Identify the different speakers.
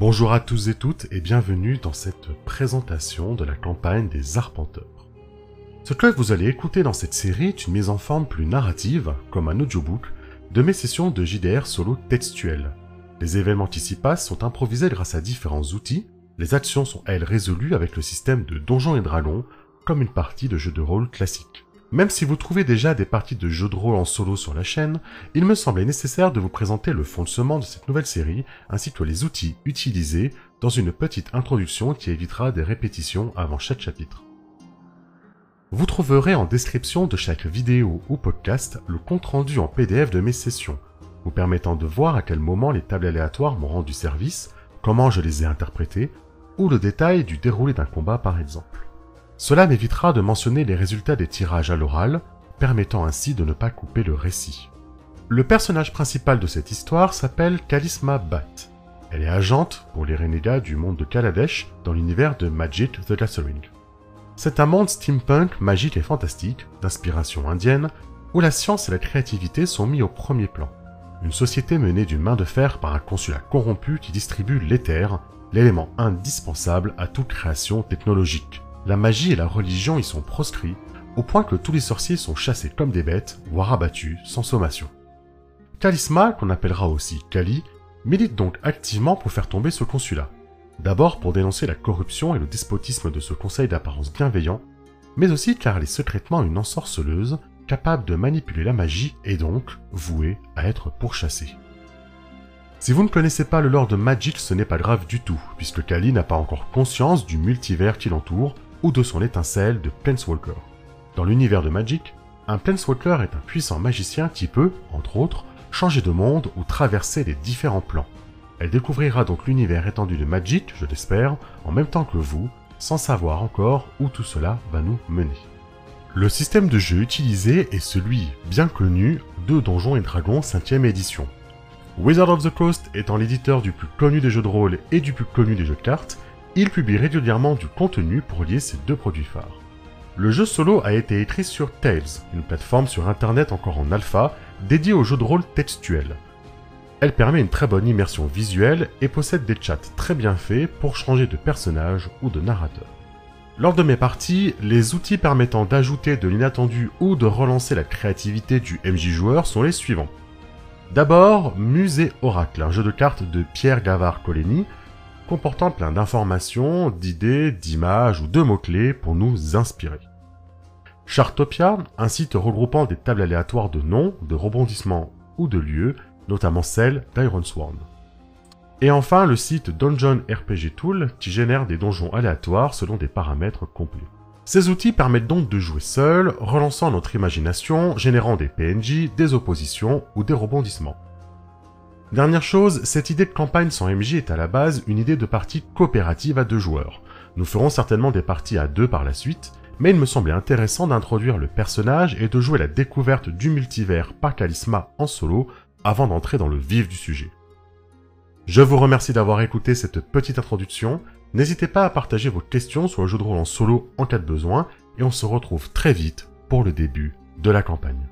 Speaker 1: Bonjour à tous et toutes et bienvenue dans cette présentation de la campagne des Arpenteurs. Ce que vous allez écouter dans cette série est une mise en forme plus narrative, comme un audiobook, de mes sessions de JDR solo textuelles. Les événements qui s'y passent sont improvisés grâce à différents outils, les actions sont elles résolues avec le système de Donjons et Dragons, comme une partie de jeu de rôle classique. Même si vous trouvez déjà des parties de jeux de rôle en solo sur la chaîne, il me semblait nécessaire de vous présenter le fondement de cette nouvelle série ainsi que les outils utilisés dans une petite introduction qui évitera des répétitions avant chaque chapitre. Vous trouverez en description de chaque vidéo ou podcast le compte-rendu en PDF de mes sessions, vous permettant de voir à quel moment les tables aléatoires m'ont rendu service, comment je les ai interprétées, ou le détail du déroulé d'un combat par exemple. Cela m'évitera de mentionner les résultats des tirages à l'oral, permettant ainsi de ne pas couper le récit. Le personnage principal de cette histoire s'appelle Kalisma Bat. Elle est agente pour les renégats du monde de Kaladesh dans l'univers de Magic the Gathering. C'est un monde steampunk magique et fantastique, d'inspiration indienne, où la science et la créativité sont mis au premier plan. Une société menée d'une main de fer par un consulat corrompu qui distribue l'éther, l'élément indispensable à toute création technologique. La magie et la religion y sont proscrits, au point que tous les sorciers sont chassés comme des bêtes, voire abattus, sans sommation. Kalisma, qu'on appellera aussi Kali, milite donc activement pour faire tomber ce consulat. D'abord pour dénoncer la corruption et le despotisme de ce conseil d'apparence bienveillant, mais aussi car elle est secrètement une ensorceleuse, capable de manipuler la magie et donc vouée à être pourchassée. Si vous ne connaissez pas le lore de Magic, ce n'est pas grave du tout, puisque Kali n'a pas encore conscience du multivers qui l'entoure ou de son étincelle de Planeswalker. Dans l'univers de Magic, un Planeswalker est un puissant magicien qui peut, entre autres, changer de monde ou traverser les différents plans. Elle découvrira donc l'univers étendu de Magic, je l'espère, en même temps que vous, sans savoir encore où tout cela va nous mener. Le système de jeu utilisé est celui bien connu de Donjons et Dragons 5ème édition. Wizard of the Coast étant l'éditeur du plus connu des jeux de rôle et du plus connu des jeux de cartes, il publie régulièrement du contenu pour lier ces deux produits phares. Le jeu solo a été écrit sur Tales, une plateforme sur internet encore en alpha dédiée aux jeux de rôle textuels. Elle permet une très bonne immersion visuelle et possède des chats très bien faits pour changer de personnage ou de narrateur. Lors de mes parties, les outils permettant d'ajouter de l'inattendu ou de relancer la créativité du MJ joueur sont les suivants. D'abord, Musée Oracle, un jeu de cartes de Pierre Gavard Coligny, comportant plein d'informations, d'idées, d'images ou de mots-clés pour nous inspirer. Chartopia, un site regroupant des tables aléatoires de noms, de rebondissements ou de lieux, notamment celle d'Ironsworn. Et enfin, le site Dungeon RPG Tool, qui génère des donjons aléatoires selon des paramètres complets. Ces outils permettent donc de jouer seul, relançant notre imagination, générant des PNJ, des oppositions ou des rebondissements. Dernière chose, cette idée de campagne sans MJ est à la base une idée de partie coopérative à deux joueurs. Nous ferons certainement des parties à deux par la suite, mais il me semblait intéressant d'introduire le personnage et de jouer la découverte du multivers par Kalisma en solo avant d'entrer dans le vif du sujet. Je vous remercie d'avoir écouté cette petite introduction, n'hésitez pas à partager vos questions sur le jeu de rôle en solo en cas de besoin, et on se retrouve très vite pour le début de la campagne.